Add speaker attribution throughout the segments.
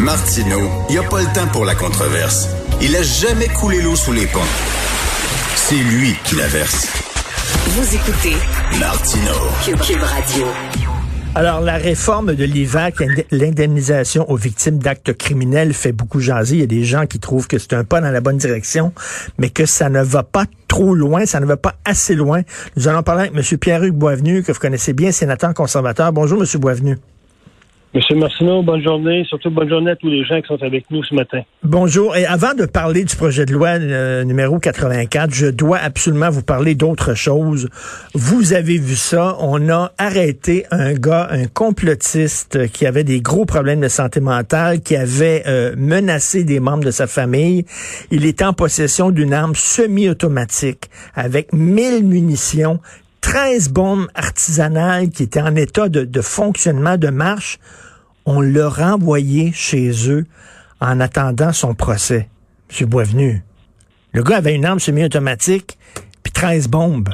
Speaker 1: Martineau, il n'y a pas le temps pour la controverse. Il a jamais coulé l'eau sous les ponts. C'est lui qui la verse.
Speaker 2: Vous écoutez
Speaker 1: Martineau.
Speaker 2: Cube Radio.
Speaker 3: Alors, la réforme de l'IVAC, l'indemnisation aux victimes d'actes criminels, fait beaucoup jaser. Il y a des gens qui trouvent que c'est un pas dans la bonne direction, mais que ça ne va pas trop loin, ça ne va pas assez loin. Nous allons parler avec M. Pierre-Hugues Boisvenu, que vous connaissez bien, sénateur conservateur. Bonjour, M. Boisvenu.
Speaker 4: Monsieur Martineau, bonne journée. Surtout bonne journée à tous les gens qui sont avec nous ce matin.
Speaker 3: Bonjour. Et avant de parler du projet de loi euh, numéro 84, je dois absolument vous parler d'autre chose. Vous avez vu ça. On a arrêté un gars, un complotiste qui avait des gros problèmes de santé mentale, qui avait euh, menacé des membres de sa famille. Il était en possession d'une arme semi-automatique avec 1000 munitions 13 bombes artisanales qui étaient en état de, fonctionnement, de marche, on l'a renvoyé chez eux en attendant son procès. M. Boisvenu. Le gars avait une arme semi-automatique puis 13 bombes.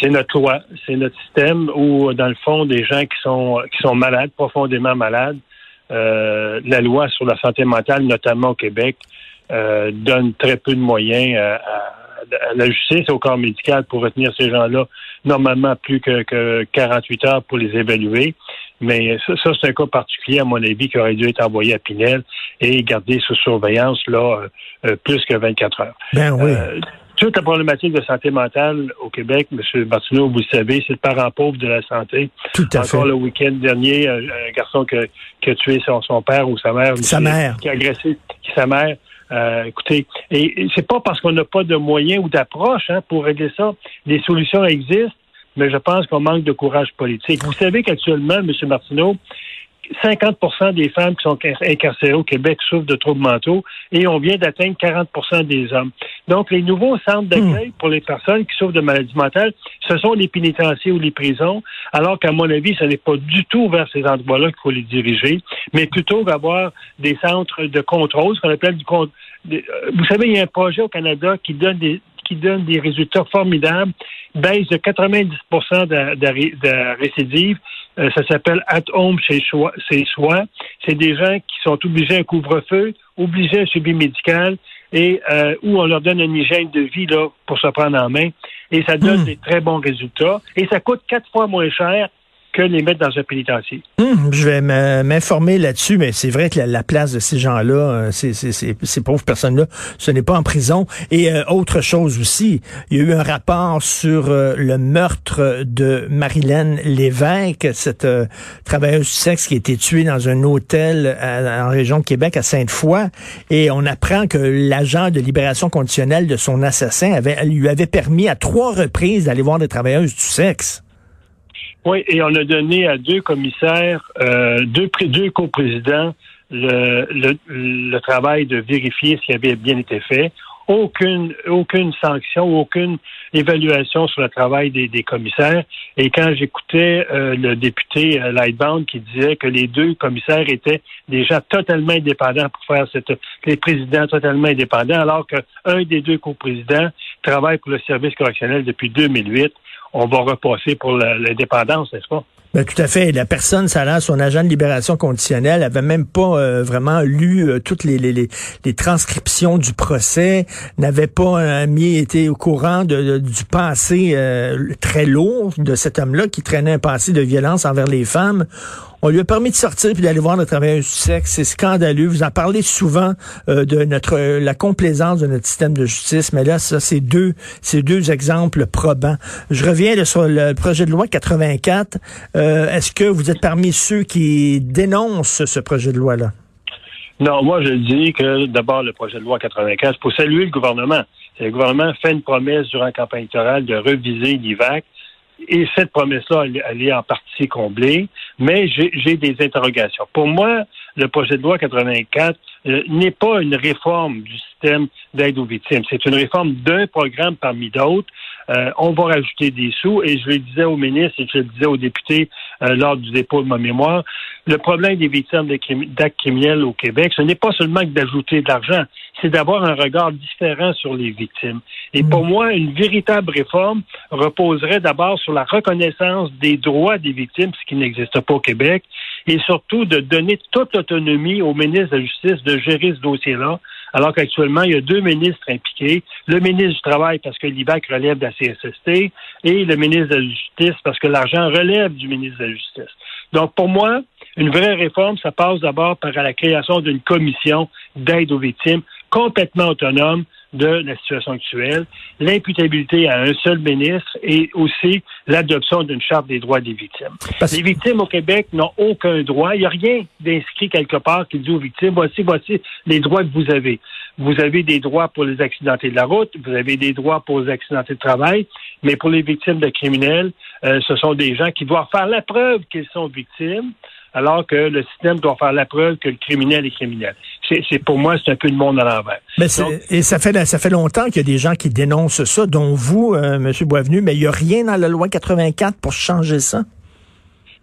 Speaker 4: C'est notre loi, c'est notre système où, dans le fond, des gens qui sont qui sont malades, profondément malades, euh, la loi sur la santé mentale, notamment au Québec, euh, donne très peu de moyens à, à la justice, au corps médical pour retenir ces gens-là, normalement plus que, que 48 heures pour les évaluer. Mais ça, ça c'est un cas particulier, à mon avis, qui aurait dû être envoyé à Pinel et gardé sous surveillance là euh, plus que 24 heures.
Speaker 3: Ben oui.
Speaker 4: Euh, toute la problématique de santé mentale au Québec, M. Martineau, vous le savez, c'est le parent pauvre de la santé.
Speaker 3: Tout à
Speaker 4: Encore
Speaker 3: fait.
Speaker 4: le week-end dernier, un, un garçon qui a tué son, son père ou sa mère.
Speaker 3: Sa mère.
Speaker 4: Qui a agressé sa mère. Euh, écoutez, et, c'est pas parce qu'on n'a pas de moyens ou d'approche hein, pour régler ça. Les solutions existent, mais je pense qu'on manque de courage politique. Vous savez qu'actuellement, M. Martineau, 50% des femmes qui sont incarcérées au Québec souffrent de troubles mentaux et on vient d'atteindre 40% des hommes. Donc, les nouveaux centres d'accueil pour les personnes qui souffrent de maladies mentales, ce sont les pénitenciers ou les prisons, alors qu'à mon avis, ce n'est pas du tout vers ces endroits-là qu'il faut les diriger, mais plutôt d'avoir des centres de contrôle, ce qu'on appelle du contrôle. Vous savez, il y a un projet au Canada qui donne des qui donne des résultats formidables, baisse de 90 de, de, de récidive. Euh, ça s'appelle At Home chez soi. C'est soi. C'est des gens qui sont obligés à un couvre-feu, obligés à un suivi médical et euh, où on leur donne une hygiène de vie là pour se prendre en main. Et ça donne
Speaker 3: Mm.
Speaker 4: des très bons résultats. Et ça coûte quatre fois moins cher
Speaker 3: Hum, je vais me- m'informer là-dessus, mais c'est vrai que la, la place de ces gens-là, euh, ces, pauvres personnes-là, ce n'est pas en prison. Et euh, autre chose aussi, il y a eu un rapport sur euh, le meurtre de Marilyn Lévesque, cette travailleuse du sexe qui a été tuée dans un hôtel en région de Québec, à Sainte-Foy. Et on apprend que l'agent de libération conditionnelle de son assassin lui avait permis à trois reprises d'aller voir des travailleuses du sexe.
Speaker 4: Oui, et on a donné à deux commissaires, euh, deux, deux coprésidents, le, le, le travail de vérifier ce qui avait bien été fait. Aucune, aucune sanction, aucune évaluation sur le travail des, des commissaires. Et quand j'écoutais euh, le député euh, Lightbound qui disait que les deux commissaires étaient gens totalement indépendants pour faire cette, les présidents totalement indépendants, alors qu'un des deux coprésidents travaille pour le service correctionnel depuis 2008 on va repasser pour l'indépendance, n'est-ce pas?
Speaker 3: Ben, tout à fait. La personne, ça son agent de libération conditionnelle, avait même pas euh, vraiment lu euh, toutes les, transcriptions du procès, n'avait pas euh, mis été au courant du passé très lourd de cet homme-là qui traînait un passé de violence envers les femmes. On lui a permis de sortir puis d'aller voir le travailleur du sexe. C'est scandaleux. Vous en parlez souvent euh, de notre euh, la complaisance de notre système de justice, mais là, ça, c'est deux, c'est deux exemples probants. Je reviens sur le projet de loi 84. Euh, Est-ce que vous êtes parmi ceux qui dénoncent ce projet de loi-là?
Speaker 4: Non, moi, je dis que d'abord, le projet de loi 95, pour saluer le gouvernement. Le gouvernement fait une promesse durant la campagne électorale de reviser l'IVAC. Et cette promesse-là, elle, est en partie comblée, mais j'ai des interrogations. Pour moi, le projet de loi 84 euh, n'est pas une réforme du système d'aide aux victimes. C'est une réforme d'un programme parmi d'autres. Euh, on va rajouter des sous, et je le disais au ministre et je le disais aux députés euh, lors du dépôt de ma mémoire, le problème des victimes d'actes criminels au Québec, ce n'est pas seulement que d'ajouter de l'argent, c'est d'avoir un regard différent sur les victimes. Et pour moi, une véritable réforme reposerait d'abord sur la reconnaissance des droits des victimes, ce qui n'existe pas au Québec, et surtout de donner toute l'autonomie au ministre de la Justice de gérer ce dossier-là, alors qu'actuellement, il y a deux ministres impliqués, le ministre du Travail parce que l'IVAC relève de la CSST et le ministre de la Justice parce que l'argent relève du ministre de la Justice. Donc, pour moi, une vraie réforme, ça passe d'abord par la création d'une commission d'aide aux victimes complètement autonome de la situation actuelle, l'imputabilité à un seul ministre et aussi l'adoption d'une charte des droits des victimes. Les victimes au Québec n'ont aucun droit. Il n'y a rien d'inscrit quelque part qui dit aux victimes, voici, voici les droits que vous avez. Vous avez des droits pour les accidentés de la route, vous avez des droits pour les accidentés de travail, mais pour les victimes de criminels, euh, ce sont des gens qui doivent faire la preuve qu'ils sont victimes alors que le système doit faire la preuve que le criminel est criminel. C'est pour moi, c'est un peu le monde à l'envers.
Speaker 3: et ça fait ça fait longtemps qu'il y a des gens qui dénoncent ça, dont vous, euh, M. Boisvenu, mais il n'y a rien dans la loi 84 pour changer ça?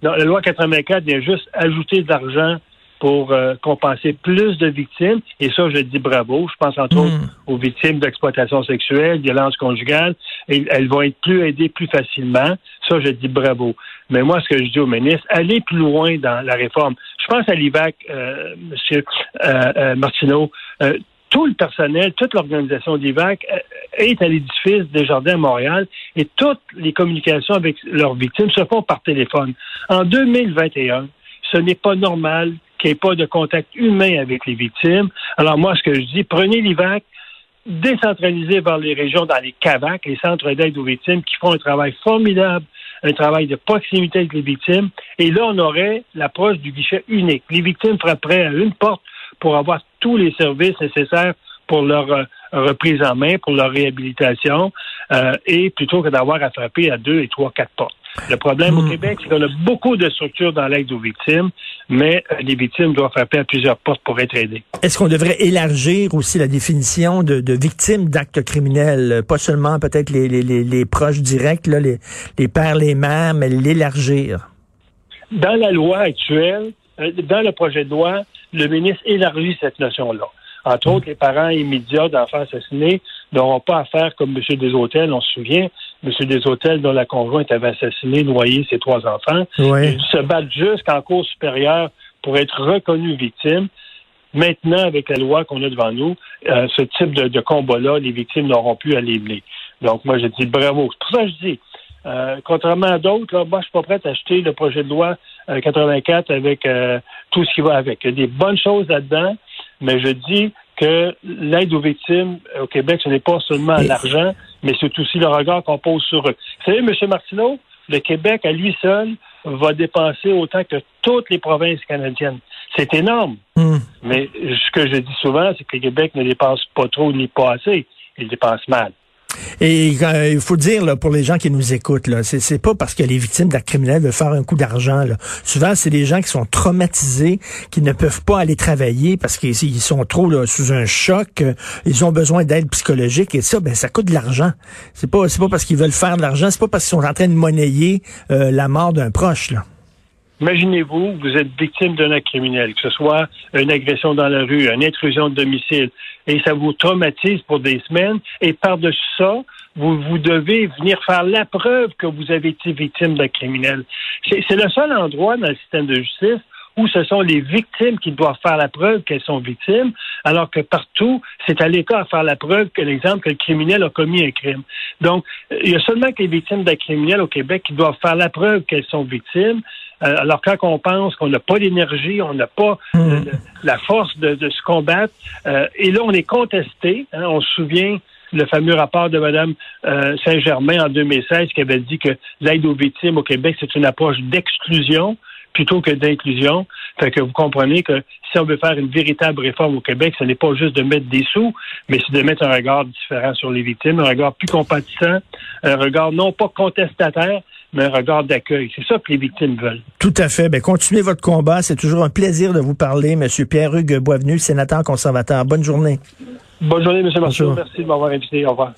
Speaker 4: Non, la loi 84 vient juste ajouter de l'argent pour euh, compenser plus de victimes. Et ça, je dis bravo. Je pense entre autres hmm. aux victimes d'exploitation sexuelle, violence conjugale. Et elles vont être plus aidées plus facilement. Ça, je dis bravo. Mais moi, ce que je dis au ministre, allez plus loin dans la réforme. Je pense à l'IVAC, euh, M. Euh, Martineau. tout le personnel, toute l'organisation d'IVAC est à l'édifice des Jardins à Montréal et toutes les communications avec leurs victimes se font par téléphone. En 2021, ce n'est pas normal qu'il n'y ait pas de contact humain avec les victimes. Alors moi, ce que je dis, prenez l'IVAC, décentralisez vers les régions, dans les CAVAC, les centres d'aide aux victimes, qui font un travail formidable, un travail de proximité avec les victimes. Et là, on aurait l'approche du guichet unique. Les victimes frapperaient à une porte pour avoir tous les services nécessaires pour leur euh, reprise en main, pour leur réhabilitation, euh, et plutôt que d'avoir à frapper à deux et trois, quatre portes. Le problème au hmm. Québec, c'est qu'on a beaucoup de structures dans l'aide aux victimes, mais euh, les victimes doivent frapper à plusieurs portes pour être aidées.
Speaker 3: Est-ce qu'on devrait élargir aussi la définition de, victimes d'actes criminels, pas seulement peut-être les, les, les, proches directs, là, les, les pères, les mères, mais l'élargir?
Speaker 4: Dans la loi actuelle, euh, dans le projet de loi, le ministre élargit cette notion-là. Entre autres, les parents immédiats d'enfants assassinés n'auront pas à faire comme M. Deshôtels, on se souvient, M. Deshôtels, dont la conjointe avait assassiné, noyé ses trois enfants.
Speaker 3: Oui.
Speaker 4: se battre jusqu'en cour supérieure pour être reconnu victime. Maintenant, avec la loi qu'on a devant nous, euh, ce type de, combat-là, les victimes n'auront plus à les Donc, moi, je dis bravo. C'est pour ça que je dis, euh, contrairement à d'autres, moi, je suis pas prêt à acheter le projet de loi 84 euh, avec tout ce qui va avec. Il y a des bonnes choses là-dedans, mais je dis que l'aide aux victimes au Québec, ce n'est pas seulement l'argent, mais c'est aussi le regard qu'on pose sur eux. Vous savez, M. Martineau, le Québec, à lui seul, va dépenser autant que toutes les provinces canadiennes. C'est énorme. Hmm. Mais ce que je dis souvent, c'est que le Québec ne dépense pas trop ni pas assez. Il dépense mal.
Speaker 3: Et euh, il faut dire là, pour les gens qui nous écoutent, là, c'est, c'est pas parce que les victimes d'actes criminels veulent faire un coup d'argent. Souvent, c'est des gens qui sont traumatisés, qui ne peuvent pas aller travailler parce qu'ils sont trop là, sous un choc. Ils ont besoin d'aide psychologique et ça, ben ça coûte de l'argent. C'est pas c'est pas parce qu'ils veulent faire de l'argent, c'est pas parce qu'ils sont en train de monnayer euh, la mort d'un proche. Là.
Speaker 4: Imaginez-vous, vous êtes victime d'un acte criminel, que ce soit une agression dans la rue, une intrusion de domicile, et ça vous traumatise pour des semaines, et par-dessus ça, vous, vous devez venir faire la preuve que vous avez été victime d'un criminel. C'est le seul endroit dans le système de justice où ce sont les victimes qui doivent faire la preuve qu'elles sont victimes, alors que partout, c'est à l'État à faire la preuve que l'exemple que le criminel a commis un crime. Donc, il y a seulement que les victimes d'un criminel au Québec qui doivent faire la preuve qu'elles sont victimes, alors quand on pense qu'on n'a pas l'énergie, on n'a pas hmm. la force de, se combattre, euh, et là on est contesté. Hein, on se souvient le fameux rapport de Mme euh, Saint-Germain en 2016 qui avait dit que l'aide aux victimes au Québec, c'est une approche d'exclusion plutôt que d'inclusion. Fait que vous comprenez que si on veut faire une véritable réforme au Québec, ce n'est pas juste de mettre des sous, mais c'est de mettre un regard différent sur les victimes, un regard plus compatissant, un regard non pas contestataire, mais un regard d'accueil. C'est ça que les victimes veulent.
Speaker 3: Tout à fait. Ben, continuez votre combat. C'est toujours un plaisir de vous parler, M. Pierre-Hugues Boisvenu, sénateur conservateur. Bonne journée.
Speaker 4: Bonne journée, M. Marceau. Merci de m'avoir invité. Au revoir.